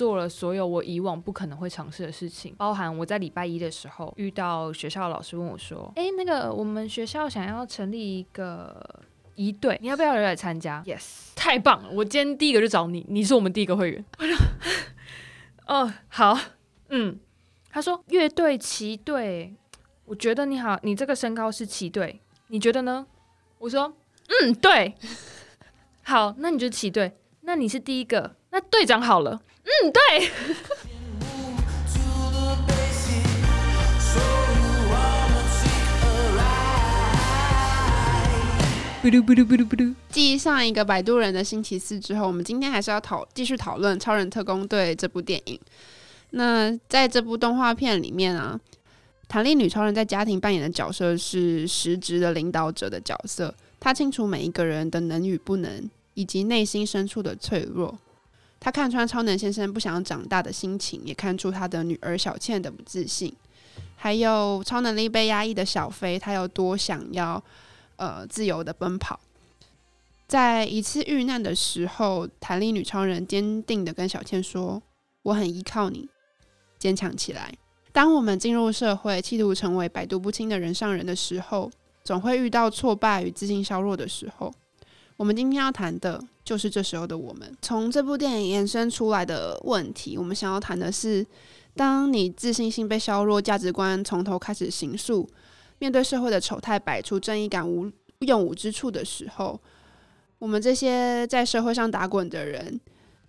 我做了所有我以往不可能会尝试的事情，包含我在礼拜一的时候遇到学校的老师问我说：“哎，那个我们学校想要成立一个一队，你要不要来参加？”Yes，太棒了！我今天第一个就找你，你是我们第一个会员。我说：“哦，好，嗯。”他说：“乐队齐队，我觉得你好，你这个身高是齐队，你觉得呢？”我说：“嗯，对，好，那你就齐队，那你是第一个，那队长好了，嗯，对。”不噜不噜不噜不噜。继上一个摆渡人的星期四之后，我们今天还是要讨继续讨论《超人特工队》这部电影。那在这部动画片里面啊，弹力女超人在家庭扮演的角色是实质的领导者的角色。她清楚每一个人的能与不能，以及内心深处的脆弱。他看穿超能先生不想长大的心情，也看出他的女儿小倩的不自信，还有超能力被压抑的小飞，他有多想要呃自由的奔跑。在一次遇难的时候，弹力女超人坚定的跟小倩说：“我很依靠你。”坚强起来。当我们进入社会，企图成为百毒不侵的人上人的时候，总会遇到挫败与自信削弱的时候。我们今天要谈的就是这时候的我们。从这部电影延伸出来的问题，我们想要谈的是：当你自信心被削弱，价值观从头开始形塑，面对社会的丑态摆出正义感无用武之处的时候，我们这些在社会上打滚的人，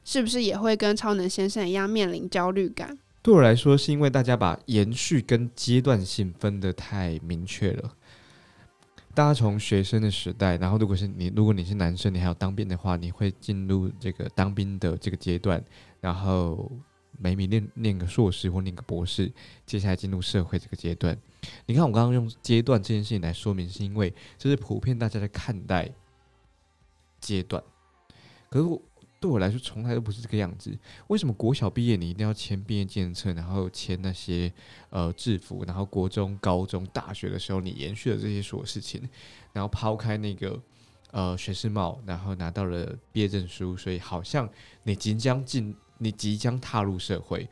是不是也会跟超能先生一样面临焦虑感？对我来说，是因为大家把延续跟阶段性分得太明确了。大家从学生的时代，然后如果是你，如果你是男生，你还要当兵的话，你会进入这个当兵的这个阶段，然后每每念念个硕士或念个博士，接下来进入社会这个阶段。你看，我刚刚用阶段这件事情来说明，是因为这是普遍大家在看待阶段。可是我。对我来说，从来都不是这个样子。为什么国小毕业你一定要签毕业纪念册，然后签那些呃制服，然后国中、高中、大学的时候你延续了这些所有事情，然后抛开那个呃学士帽，然后拿到了毕业证书，所以好像你即将进，你即将踏入社会，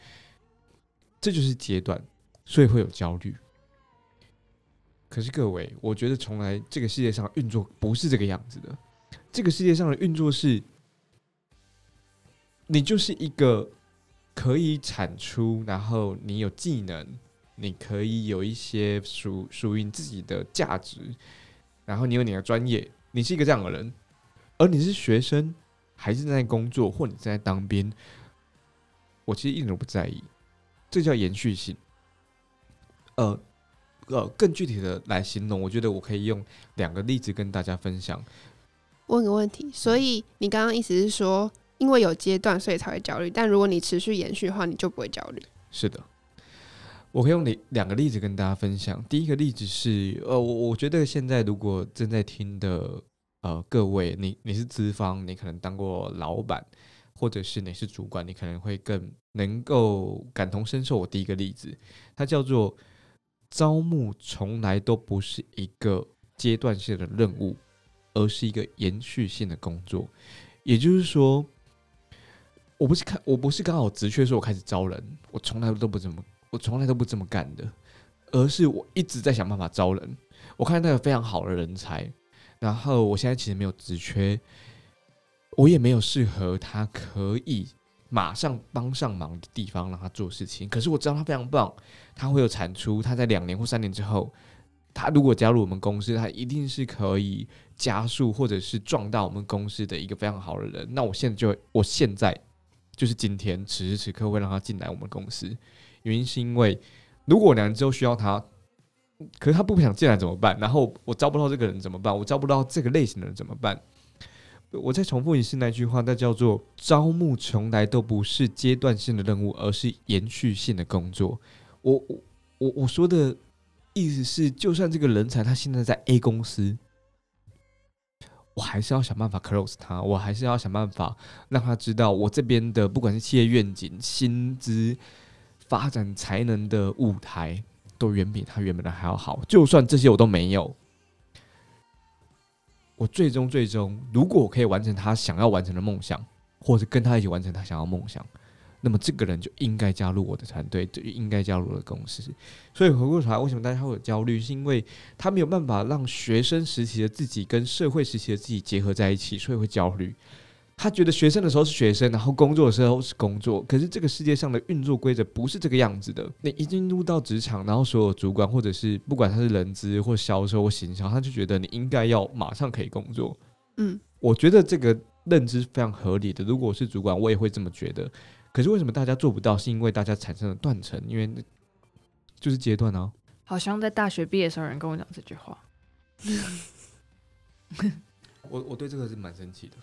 这就是阶段，所以会有焦虑。可是各位，我觉得从来这个世界上运作不是这个样子的，这个世界上的运作是。你就是一个可以产出，然后你有技能，你可以有一些属属于你自己的价值，然后你有你的专业，你是一个这样的人。而你是学生，还是在工作，或你正在当兵，我其实一点都不在意。这叫延续性。呃呃，更具体的来形容，我觉得我可以用两个例子跟大家分享。问个问题，所以你刚刚意思是说？因为有阶段，所以才会焦虑。但如果你持续延续的话，你就不会焦虑。是的，我可以用两两个例子跟大家分享。第一个例子是，呃，我我觉得现在如果正在听的呃各位，你你是资方，你可能当过老板，或者是你是主管，你可能会更能够感同身受。我第一个例子，它叫做招募，从来都不是一个阶段性的任务，而是一个延续性的工作。也就是说。我不是看，我不是刚好直缺说我开始招人，我从来都不这么，我从来都不这么干的，而是我一直在想办法招人。我看到有非常好的人才，然后我现在其实没有直缺，我也没有适合他可以马上帮上忙的地方让他做事情。可是我知道他非常棒，他会有产出。他在两年或三年之后，他如果加入我们公司，他一定是可以加速或者是壮大我们公司的一个非常好的人。那我现在就，我现在。就是今天此时此刻会让他进来我们公司，原因是因为如果两年之后需要他，可是他不想进来怎么办？然后我招不到这个人怎么办？我招不到这个类型的人怎么办？我再重复一次那句话，那叫做招募从来都不是阶段性的任务，而是延续性的工作。我我我我说的意思是，就算这个人才他现在在 A 公司。我还是要想办法 close 他，我还是要想办法让他知道，我这边的不管是企业愿景、薪资、发展才能的舞台，都远比他原本的还要好。就算这些我都没有，我最终最终，如果我可以完成他想要完成的梦想，或者跟他一起完成他想要梦想，那么这个人就应该加入我的团队，就应该加入我的公司。所以回过头来，为什么大家会有焦虑？是因为他没有办法让学生时期的自己跟社会时期的自己结合在一起，所以会焦虑。他觉得学生的时候是学生，然后工作的时候是工作。可是这个世界上的运作规则不是这个样子的。你一进入到职场，然后所有主管或者是不管他是人资或销售或行销，他就觉得你应该要马上可以工作。嗯，我觉得这个认知非常合理的。如果我是主管，我也会这么觉得。可是为什么大家做不到？是因为大家产生了断层，因为就是阶段啊。好像在大学毕业的时候，有人跟我讲这句话。我我对这个是蛮生气的。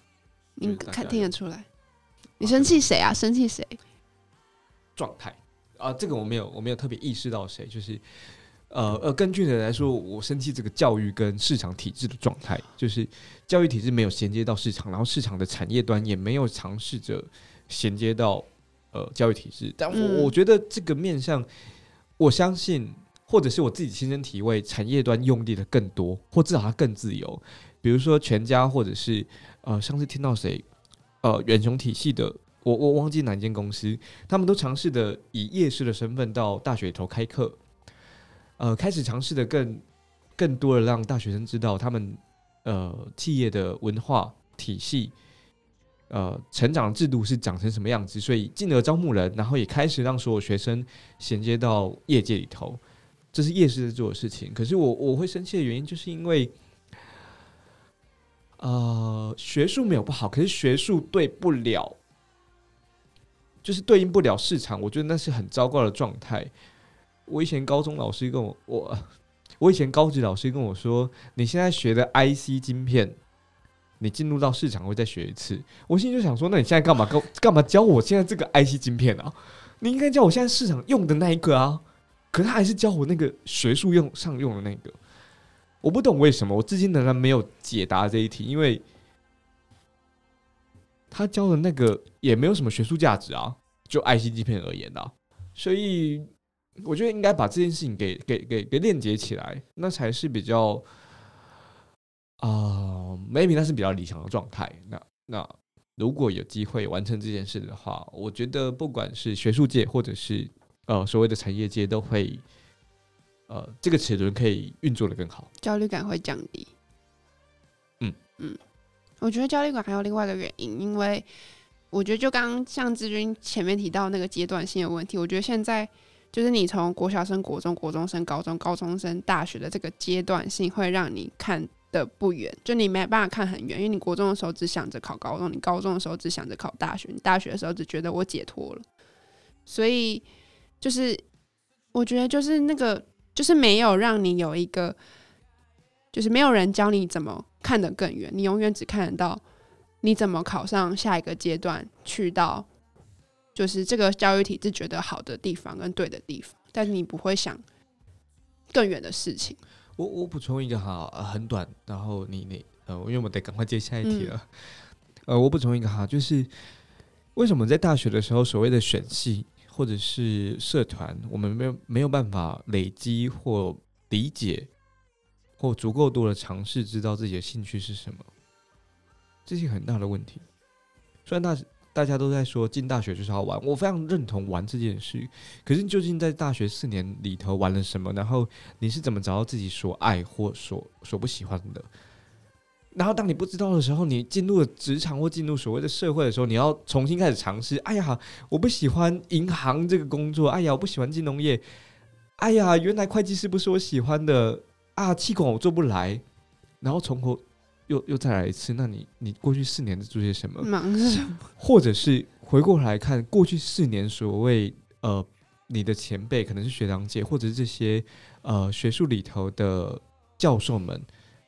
你看听得出来，你生气谁啊？生气谁？状态啊，这个我没有，我没有特别意识到谁，就是呃呃，根据的来说，我生气这个教育跟市场体制的状态，就是教育体制没有衔接到市场，然后市场的产业端也没有尝试着衔接到呃教育体制。但我我觉得这个面向，我相信，或者是我自己亲身体会，产业端用力的更多，或至少它更自由。比如说全家，或者是呃，上次听到谁，呃，远雄体系的，我我忘记哪间公司，他们都尝试的以夜市的身份到大学里头开课，呃，开始尝试的更更多的让大学生知道他们呃企业的文化体系，呃，成长制度是长成什么样子，所以进而招募人，然后也开始让所有学生衔接到业界里头，这是夜市在做的事情。可是我我会生气的原因，就是因为。呃，学术没有不好，可是学术对不了，就是对应不了市场，我觉得那是很糟糕的状态。我以前高中老师跟我，我我以前高级老师跟我说，你现在学的 IC 晶片，你进入到市场会再学一次。我心里就想说，那你现在干嘛干 干嘛教我现在这个 IC 晶片啊？你应该教我现在市场用的那一个啊。可他还是教我那个学术用上用的那个。我不懂为什么，我至今仍然没有解答这一题，因为他教的那个也没有什么学术价值啊，就 IC 晶片而言啊，所以我觉得应该把这件事情给给给给链接起来，那才是比较啊，maybe 那是比较理想的状态。那那如果有机会完成这件事的话，我觉得不管是学术界或者是呃所谓的产业界都会。呃，这个齿轮可以运作的更好，焦虑感会降低。嗯嗯，我觉得焦虑感还有另外一个原因，因为我觉得就刚刚像志军前面提到那个阶段性的问题，我觉得现在就是你从国小升国中、国中升高中、高中生大学的这个阶段性，会让你看的不远，就你没办法看很远，因为你国中的时候只想着考高中，你高中的时候只想着考大学，你大学的时候只觉得我解脱了，所以就是我觉得就是那个。就是没有让你有一个，就是没有人教你怎么看得更远，你永远只看得到你怎么考上下一个阶段，去到就是这个教育体制觉得好的地方跟对的地方，但是你不会想更远的事情。我我补充一个哈，很短，然后你你呃，因为我得赶快接下一题了。呃，我补充一个哈，就是为什么在大学的时候所谓的选系？或者是社团，我们没有没有办法累积或理解，或足够多的尝试，知道自己的兴趣是什么，这是很大的问题。虽然大大家都在说进大学就是要玩，我非常认同玩这件事。可是究竟在大学四年里头玩了什么？然后你是怎么找到自己所爱或所所不喜欢的？然后，当你不知道的时候，你进入了职场或进入所谓的社会的时候，你要重新开始尝试。哎呀，我不喜欢银行这个工作。哎呀，我不喜欢金融业。哎呀，原来会计师不是我喜欢的啊！气管我做不来。然后从头又又再来一次。那你你过去四年在做些什么？忙什么？或者是回过来看过去四年所谓呃你的前辈，可能是学长姐，或者是这些呃学术里头的教授们，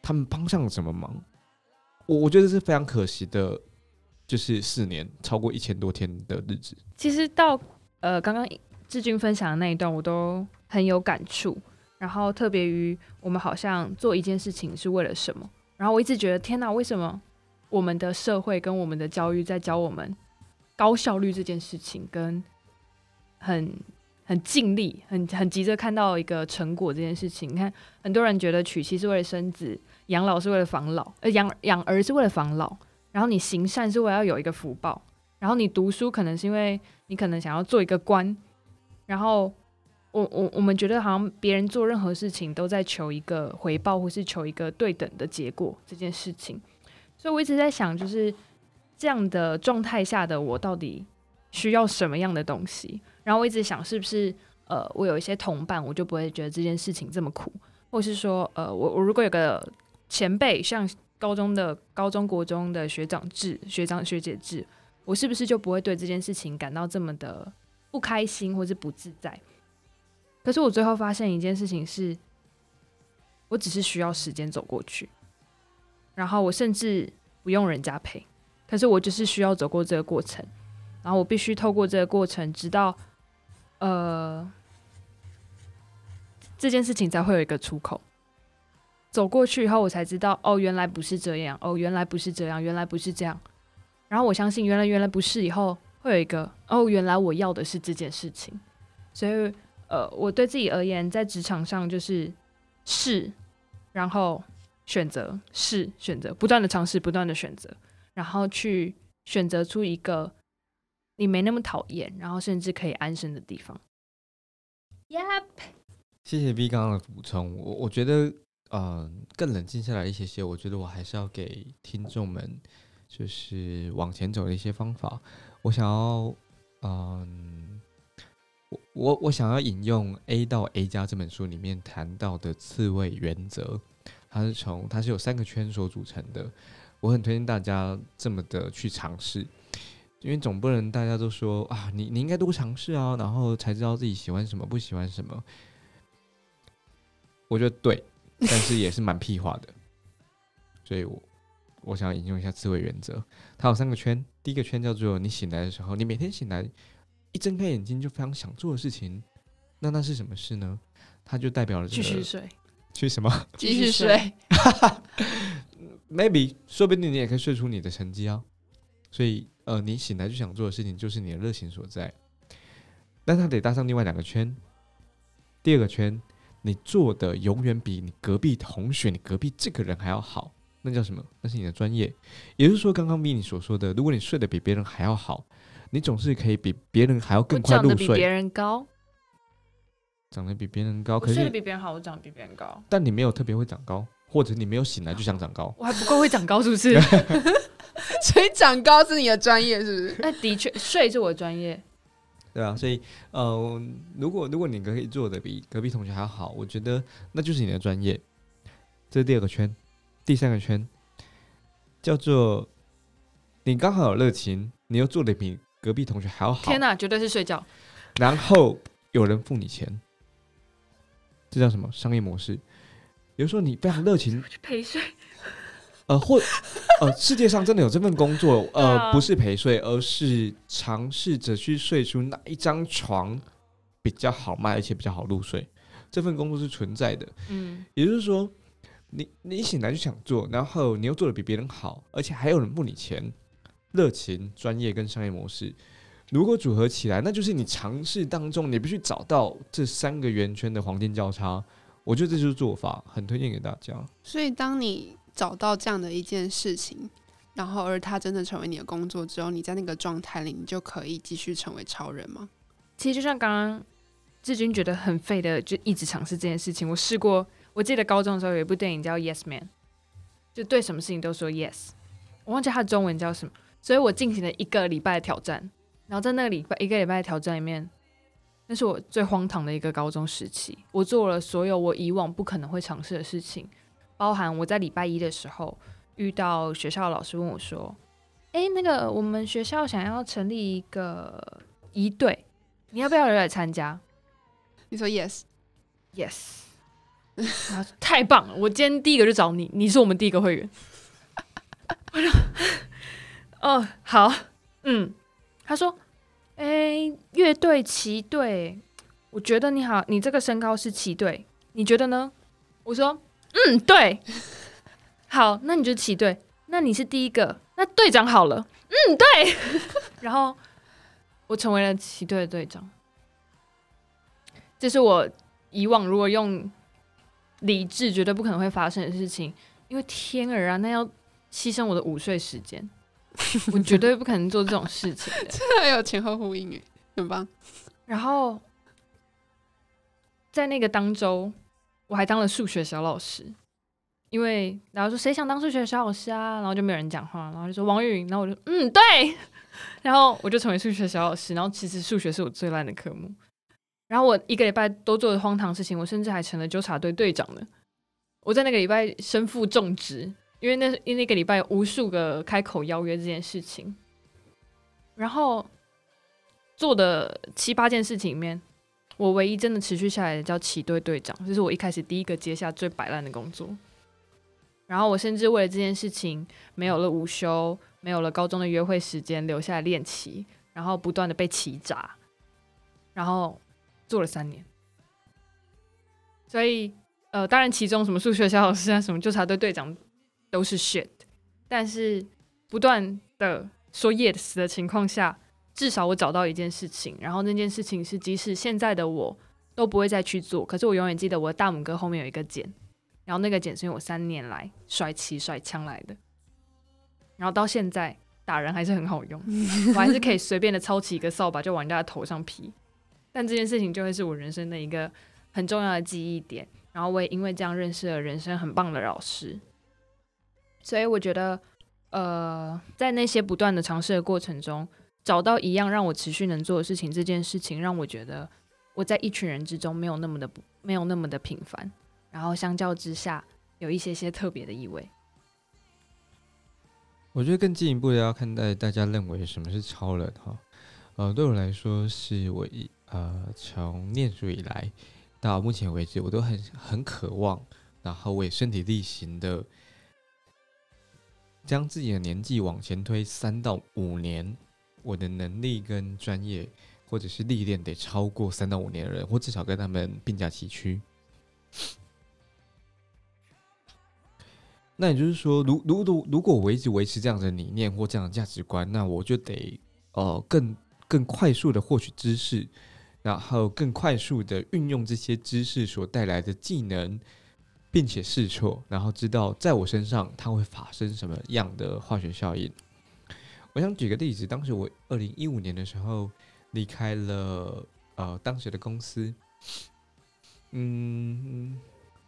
他们帮上了什么忙？我我觉得是非常可惜的，就是四年超过一千多天的日子。其实到呃刚刚志军分享的那一段，我都很有感触。然后特别于我们好像做一件事情是为了什么？然后我一直觉得天哪，为什么我们的社会跟我们的教育在教我们高效率这件事情，跟很很尽力、很很急着看到一个成果这件事情？你看，很多人觉得娶妻是为了生子。养老是为了防老，呃，养养儿是为了防老，然后你行善是为了要有一个福报，然后你读书可能是因为你可能想要做一个官，然后我我我们觉得好像别人做任何事情都在求一个回报，或是求一个对等的结果这件事情，所以我一直在想，就是这样的状态下的我到底需要什么样的东西？然后我一直想，是不是呃，我有一些同伴，我就不会觉得这件事情这么苦，或是说，呃，我我如果有个前辈，像高中的高中国中的学长制、学长学姐制。我是不是就不会对这件事情感到这么的不开心或是不自在？可是我最后发现一件事情是，我只是需要时间走过去，然后我甚至不用人家陪，可是我就是需要走过这个过程，然后我必须透过这个过程，直到呃这件事情才会有一个出口。走过去以后，我才知道，哦，原来不是这样，哦，原来不是这样，原来不是这样。然后我相信，原来原来不是，以后会有一个哦，原来我要的是这件事情。所以，呃，我对自己而言，在职场上就是试，然后选择，试选择，不断的尝试，不断的选择，然后去选择出一个你没那么讨厌，然后甚至可以安身的地方。Yep，谢谢 V 刚刚的补充。我我觉得，呃，更冷静下来一些些，我觉得我还是要给听众们。就是往前走的一些方法，我想要，嗯，我我我想要引用《A 到 A 加》这本书里面谈到的刺猬原则，它是从它是有三个圈所组成的，我很推荐大家这么的去尝试，因为总不能大家都说啊，你你应该多尝试啊，然后才知道自己喜欢什么不喜欢什么，我觉得对，但是也是蛮屁话的，所以我。我想引用一下刺猬原则，它有三个圈。第一个圈叫做你醒来的时候，你每天醒来一睁开眼睛就非常想做的事情，那那是什么事呢？它就代表了继续睡，去什么？继续睡。Maybe 说不定你也可以睡出你的成绩啊。所以呃，你醒来就想做的事情就是你的热情所在。但它得搭上另外两个圈。第二个圈，你做的永远比你隔壁同学、你隔壁这个人还要好。那叫什么？那是你的专业，也就是说，刚刚咪你所说的，如果你睡得比别人还要好，你总是可以比别人还要更快入睡。长得比别人高，长得比别人高，可是睡得比别人好，我长得比别人高，但你没有特别会长高，或者你没有醒来就想长高，我还不够会长高，是不是？所以长高是你的专业，是不是？那的确，睡是我专业，对啊，所以呃，如果如果你可以做的比隔壁同学还要好，我觉得那就是你的专业。这是第二个圈。第三个圈叫做你刚好有热情，你又做的比隔壁同学还要好。天哪，绝对是睡觉。然后有人付你钱，这叫什么商业模式？比如说你非常热情去陪睡，呃，或呃，世界上真的有这份工作，呃，不是陪睡，而是尝试着去睡出哪一张床比较好卖，而且比较好入睡。这份工作是存在的，嗯，也就是说。你你醒来就想做，然后你又做的比别人好，而且还有人付你钱，热情、专业跟商业模式，如果组合起来，那就是你尝试当中你必须找到这三个圆圈的黄金交叉。我觉得这就是做法，很推荐给大家。所以，当你找到这样的一件事情，然后而它真的成为你的工作之后，你在那个状态里，你就可以继续成为超人吗？其实就像刚刚志军觉得很废的，就一直尝试这件事情。我试过。我记得高中的时候有一部电影叫《Yes Man》，就对什么事情都说 Yes。我忘记它的中文叫什么，所以我进行了一个礼拜的挑战。然后在那个礼拜一个礼拜的挑战里面，那是我最荒唐的一个高中时期。我做了所有我以往不可能会尝试的事情，包含我在礼拜一的时候遇到学校的老师问我说：“哎，那个我们学校想要成立一个一队，你要不要来参加？”你说 Yes，Yes。太棒了！我今天第一个就找你，你是我们第一个会员。哦，好，嗯，他说，哎，乐队齐队，我觉得你好，你这个身高是齐队，你觉得呢？我说，嗯，对，好，那你就齐队，那你是第一个，那队长好了，嗯，对，然后我成为了齐队的队长。这是我以往如果用。理智绝对不可能会发生的事情，因为天儿啊，那要牺牲我的午睡时间，我绝对不可能做这种事情的。这还有前后呼应诶。很棒。然后在那个当周，我还当了数学小老师，因为然后说谁想当数学小老师啊，然后就没有人讲话，然后就说王宇，然后我就嗯对，然后我就成为数学小老师，然后其实数学是我最烂的科目，然后我一个礼拜都做的荒唐事情，我甚至还成了纠察队队长呢。我在那个礼拜身负重职，因为那因为那个礼拜无数个开口邀约这件事情，然后做的七八件事情里面，我唯一真的持续下来的叫骑队队长，这是我一开始第一个接下最摆烂的工作。然后我甚至为了这件事情，没有了午休，没有了高中的约会时间，留下来练骑，然后不断的被欺诈，然后做了三年。所以，呃，当然其中什么数学小老师啊，什么纠察队队长都是 shit，但是不断的说 yes 的情况下，至少我找到一件事情，然后那件事情是即使现在的我都不会再去做，可是我永远记得我的大拇哥后面有一个茧，然后那个茧是因为我三年来甩旗甩枪来的，然后到现在打人还是很好用，我还是可以随便的抄起一个扫把就往人家的头上劈，但这件事情就会是我人生的一个很重要的记忆点，然后我也因为这样认识了人生很棒的老师，所以我觉得，呃，在那些不断的尝试的过程中，找到一样让我持续能做的事情，这件事情让我觉得我在一群人之中没有那么的没有那么的平凡，然后相较之下有一些些特别的意味。我觉得更进一步的要看待大家认为什么是超人哈，呃，对我来说是我一呃从念书以来到目前为止，我都很很渴望，然后我也身体力行的将自己的年纪往前推三到五年，我的能力跟专业或者是历练得超过三到五年的人，或至少跟他们并驾齐驱。那也就是说，如如如如果我一直维持这样的理念或这样的价值观，那我就得呃更更快速的获取知识，然后更快速的运用这些知识所带来的技能，并且试错，然后知道在我身上它会发生什么样的化学效应。我想举个例子，当时我二零一五年的时候离开了呃当时的公司，嗯。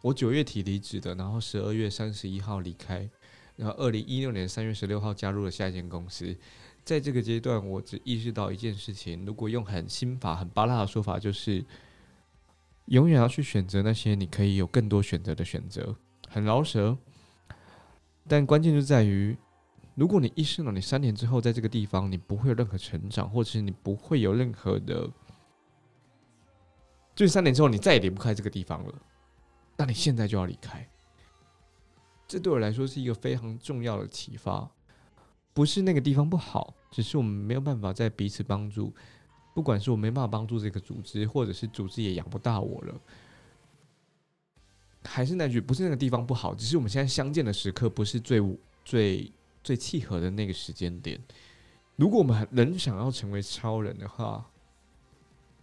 我九月底离职的，然后十二月三十一号离开，然后二零一六年三月十六号加入了下一间公司。在这个阶段，我只意识到一件事情：如果用很心法、很巴拉的说法，就是永远要去选择那些你可以有更多选择的选择。很饶舌，但关键就在于，如果你意识到你三年之后在这个地方你不会有任何成长，或者是你不会有任何的，就是三年之后你再也离不开这个地方了。那你现在就要离开，这对我来说是一个非常重要的启发。不是那个地方不好，只是我们没有办法在彼此帮助。不管是我没办法帮助这个组织，或者是组织也养不大我了，还是那句，不是那个地方不好，只是我们现在相见的时刻不是最最最契合的那个时间点。如果我们人想要成为超人的话，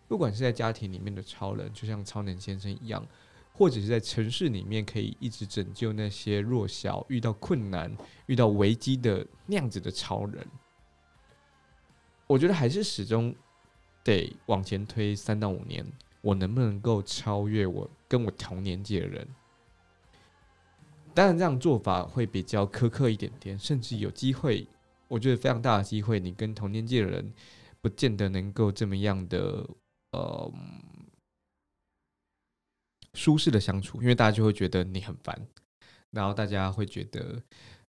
不管是在家庭里面的超人，就像超能先生一样。或者是在城市里面可以一直拯救那些弱小、遇到困难、遇到危机的那样子的超人，我觉得还是始终得往前推三到五年，我能不能够超越我跟我同年纪的人？当然，这样做法会比较苛刻一点点，甚至有机会，我觉得非常大的机会，你跟同年纪的人不见得能够这么样的呃。舒适的相处，因为大家就会觉得你很烦，然后大家会觉得，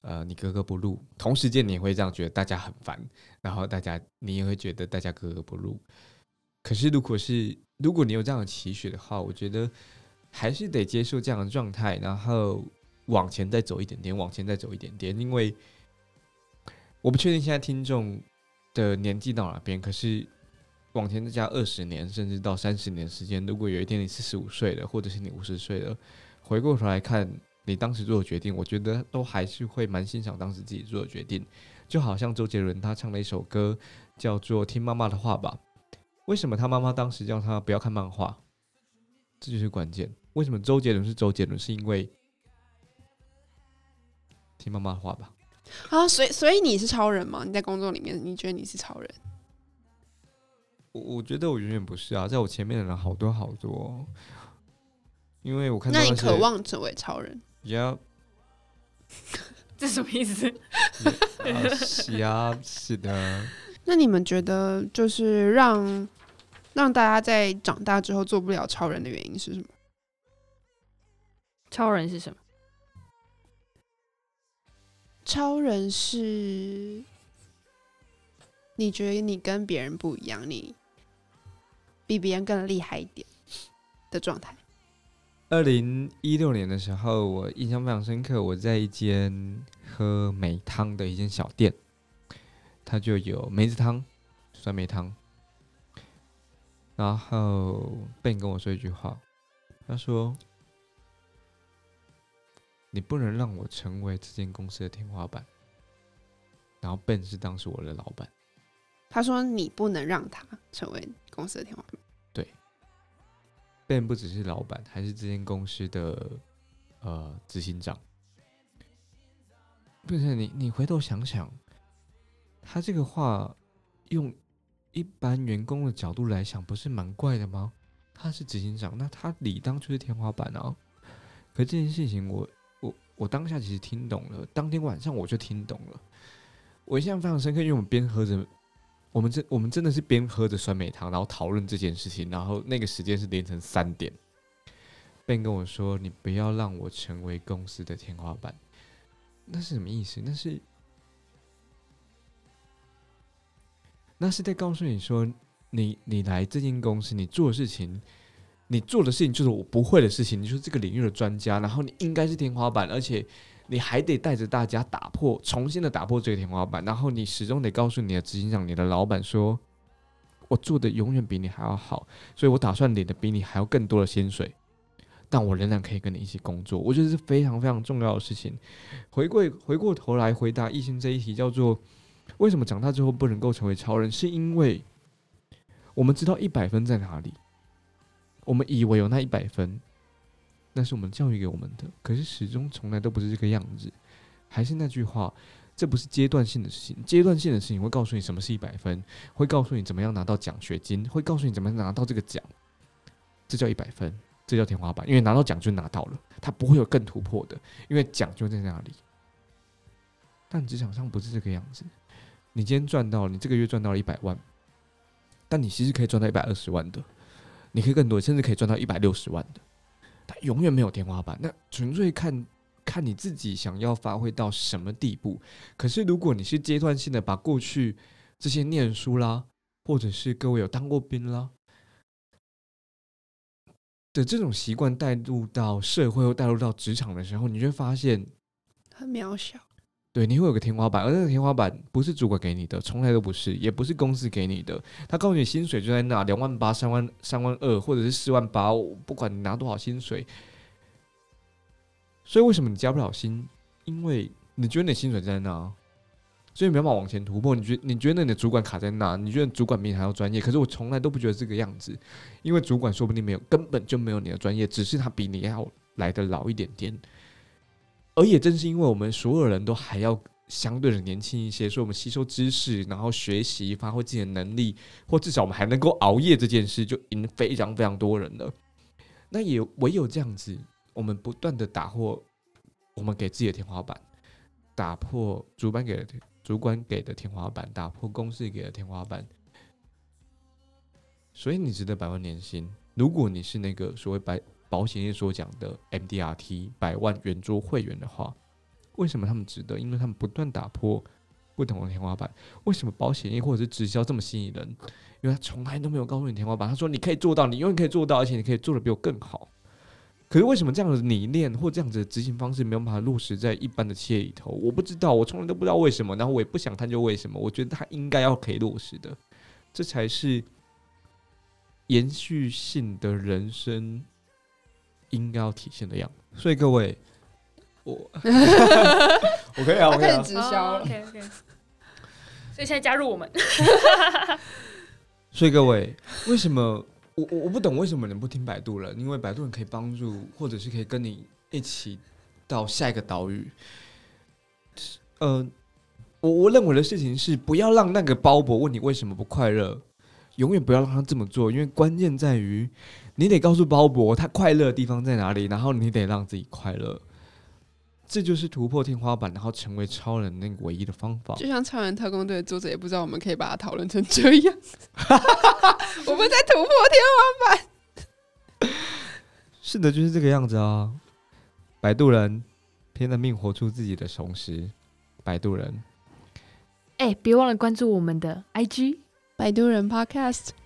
呃，你格格不入。同时间你也会这样觉得大家很烦，然后大家你也会觉得大家格格不入。可是如果是如果你有这样的期许的话，我觉得还是得接受这样的状态，然后往前再走一点点，往前再走一点点。因为我不确定现在听众的年纪到哪边，可是。往前再加二十年，甚至到三十年时间，如果有一天你四十五岁了，或者是你五十岁了，回过头来看你当时做的决定，我觉得都还是会蛮欣赏当时自己做的决定。就好像周杰伦他唱了一首歌，叫做《听妈妈的话吧》。为什么他妈妈当时叫他不要看漫画？这就是关键。为什么周杰伦是周杰伦？是因为听妈妈的话吧。啊，所以所以你是超人吗？你在工作里面，你觉得你是超人？我我觉得我永远不是啊，在我前面的人好多好多，因为我看到那你渴望成为超人？呀，这什么意思？啊是啊，是的，那你们觉得就是让让大家在长大之后做不了超人的原因是什么？超人是什么？超人是你觉得你跟别人不一样，你比别人更厉害一点的状态。二零一六年的时候，我印象非常深刻，我在一间喝梅汤的一间小店，它就有梅子汤、酸梅汤。然后 Ben 跟我说一句话，他说：“你不能让我成为这间公司的天花板。”然后 Ben 是当时我的老板，他说你不能让他成为公司的天花板。Ben 不只是老板，还是这间公司的呃执行长。不是你，你回头想想，他这个话用一般员工的角度来想，不是蛮怪的吗？他是执行长，那他理当就是天花板啊。可这件事情我，我我当下其实听懂了，当天晚上我就听懂了。我印象非常深刻，因为我们边喝着我们真我们真的是边喝着酸梅汤，然后讨论这件事情，然后那个时间是凌晨三点。并跟我说：“你不要让我成为公司的天花板。”那是什么意思？那是那是在告诉你说，你你来这间公司，你做的事情，你做的事情就是我不会的事情，你就是这个领域的专家，然后你应该是天花板，而且你还得带着大家打破，重新的打破这个天花板，然后你始终得告诉你的执行长、你的老板说，我做的永远比你还要好，所以我打算领的比你还要更多的薪水，但我仍然可以跟你一起工作，我觉得是非常非常重要的事情。回过回过头来回答艺兴这一题，叫做为什么长大之后不能够成为超人，是因为我们知道一百分在哪里，我们以为有那一百分。那是我们教育给我们的，可是始终从来都不是这个样子。还是那句话，这不是阶段性的事情。阶段性的事情会告诉你什么是一百分，会告诉你怎么样拿到奖学金，会告诉你怎么拿到这个奖。这叫一百分，这叫天花板。因为拿到奖就拿到了，它不会有更突破的，因为奖就在那里。但职场上不是这个样子。你今天赚到了，你这个月赚到了一百万，但你其实可以赚到一百二十万的，你可以更多，甚至可以赚到一百六十万的。它永远没有天花板，那纯粹看看你自己想要发挥到什么地步。可是如果你是阶段性的把过去这些念书啦，或者是各位有当过兵啦的这种习惯带入到社会或带入到职场的时候，你会发现，很渺小。对，你会有个天花板，而那个天花板不是主管给你的，从来都不是，也不是公司给你的。他告诉你薪水就在那，两万八、三万、三万二，或者是四万八，不管你拿多少薪水。所以为什么你加不了薪？因为你觉得你的薪水在那，所以没办法往前突破。你觉你觉得你的主管卡在那，你觉得主管比你还要专业，可是我从来都不觉得这个样子，因为主管说不定没有，根本就没有你的专业，只是他比你要来的老一点点。而也正是因为我们所有人都还要相对的年轻一些，所以我们吸收知识，然后学习，发挥自己的能力，或至少我们还能够熬夜这件事，就赢非常非常多人了。那也唯有这样子，我们不断的打破我们给自己的天花板，打破主管给的主管给的天花板，打破公司给的天花板。所以你值得百万年薪。如果你是那个所谓百保险业所讲的 MDRT 百万圆桌会员的话，为什么他们值得？因为他们不断打破不同的天花板。为什么保险业或者是直销这么吸引人？因为他从来都没有告诉你天花板。他说你可以做到，你永远可以做到，而且你可以做的比我更好。可是为什么这样的理念或这样子的执行方式没有办法落实在一般的企业里头？我不知道，我从来都不知道为什么，然后我也不想探究为什么。我觉得他应该要可以落实的，这才是延续性的人生应该要体现的样子。所以各位，我 我可以啊，我可以啊他开始。直销了。OK OK。所以现在加入我们，所以各位，为什么我我我不懂为什么人不听百度了？因为百度人可以帮助，或者是可以跟你一起到下一个岛屿。呃，我我认为的事情是，不要让那个鲍勃问你为什么不快乐，永远不要让他这么做，因为关键在于你得告诉鲍勃他快乐的地方在哪里，然后你得让自己快乐。这就是突破天花板，然后成为超人那个唯一的方法。就像超人特工队的作者也不知道我们可以把它讨论成这样，我们在突破天花板。是的，就是这个样子啊！摆渡人拼了命活出自己的雄狮，摆渡人。哎，别忘了关注我们的 IG，摆渡人 Podcast。